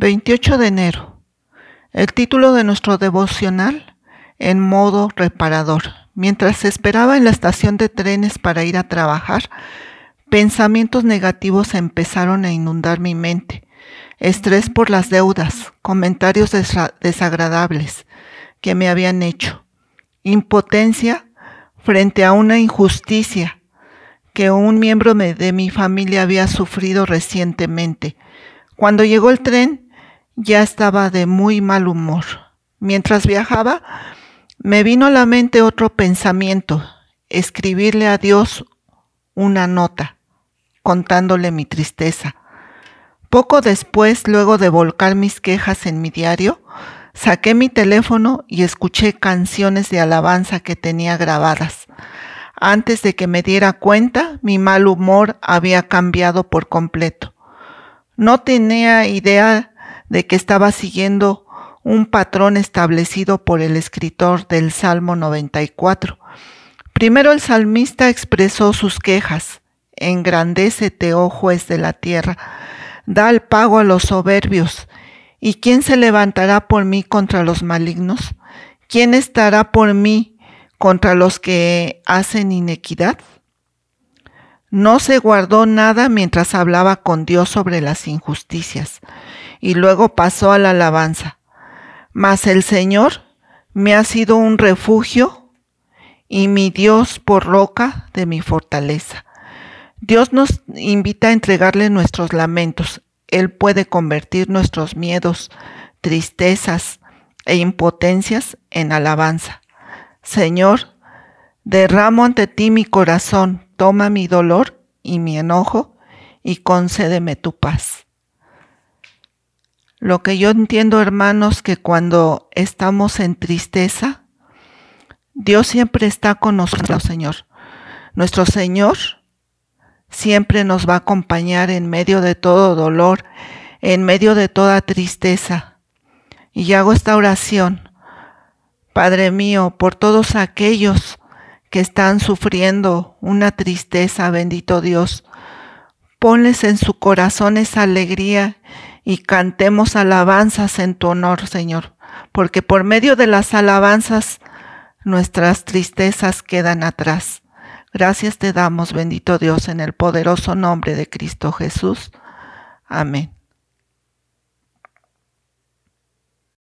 28 de enero. El título de nuestro devocional, En modo reparador. Mientras esperaba en la estación de trenes para ir a trabajar, pensamientos negativos empezaron a inundar mi mente. Estrés por las deudas, comentarios desagradables que me habían hecho, impotencia frente a una injusticia que un miembro de mi familia había sufrido recientemente. Cuando llegó el tren, ya estaba de muy mal humor. Mientras viajaba, me vino a la mente otro pensamiento, escribirle a Dios una nota, contándole mi tristeza. Poco después, luego de volcar mis quejas en mi diario, saqué mi teléfono y escuché canciones de alabanza que tenía grabadas. Antes de que me diera cuenta, mi mal humor había cambiado por completo. No tenía idea de que estaba siguiendo un patrón establecido por el escritor del Salmo 94. Primero el salmista expresó sus quejas. Engrandécete, oh juez de la tierra, da el pago a los soberbios. ¿Y quién se levantará por mí contra los malignos? ¿Quién estará por mí contra los que hacen inequidad? No se guardó nada mientras hablaba con Dios sobre las injusticias, y luego pasó a la alabanza. Mas el Señor me ha sido un refugio y mi Dios por roca de mi fortaleza. Dios nos invita a entregarle nuestros lamentos. Él puede convertir nuestros miedos, tristezas e impotencias en alabanza. Señor, derramo ante ti mi corazón, toma mi dolor y mi enojo y concédeme tu paz. Lo que yo entiendo, hermanos, que cuando estamos en tristeza, Dios siempre está con nosotros, Señor. Nuestro Señor siempre nos va a acompañar en medio de todo dolor, en medio de toda tristeza. Y hago esta oración Padre mío, por todos aquellos que están sufriendo una tristeza, bendito Dios, ponles en su corazón esa alegría y cantemos alabanzas en tu honor, Señor, porque por medio de las alabanzas nuestras tristezas quedan atrás. Gracias te damos, bendito Dios, en el poderoso nombre de Cristo Jesús. Amén.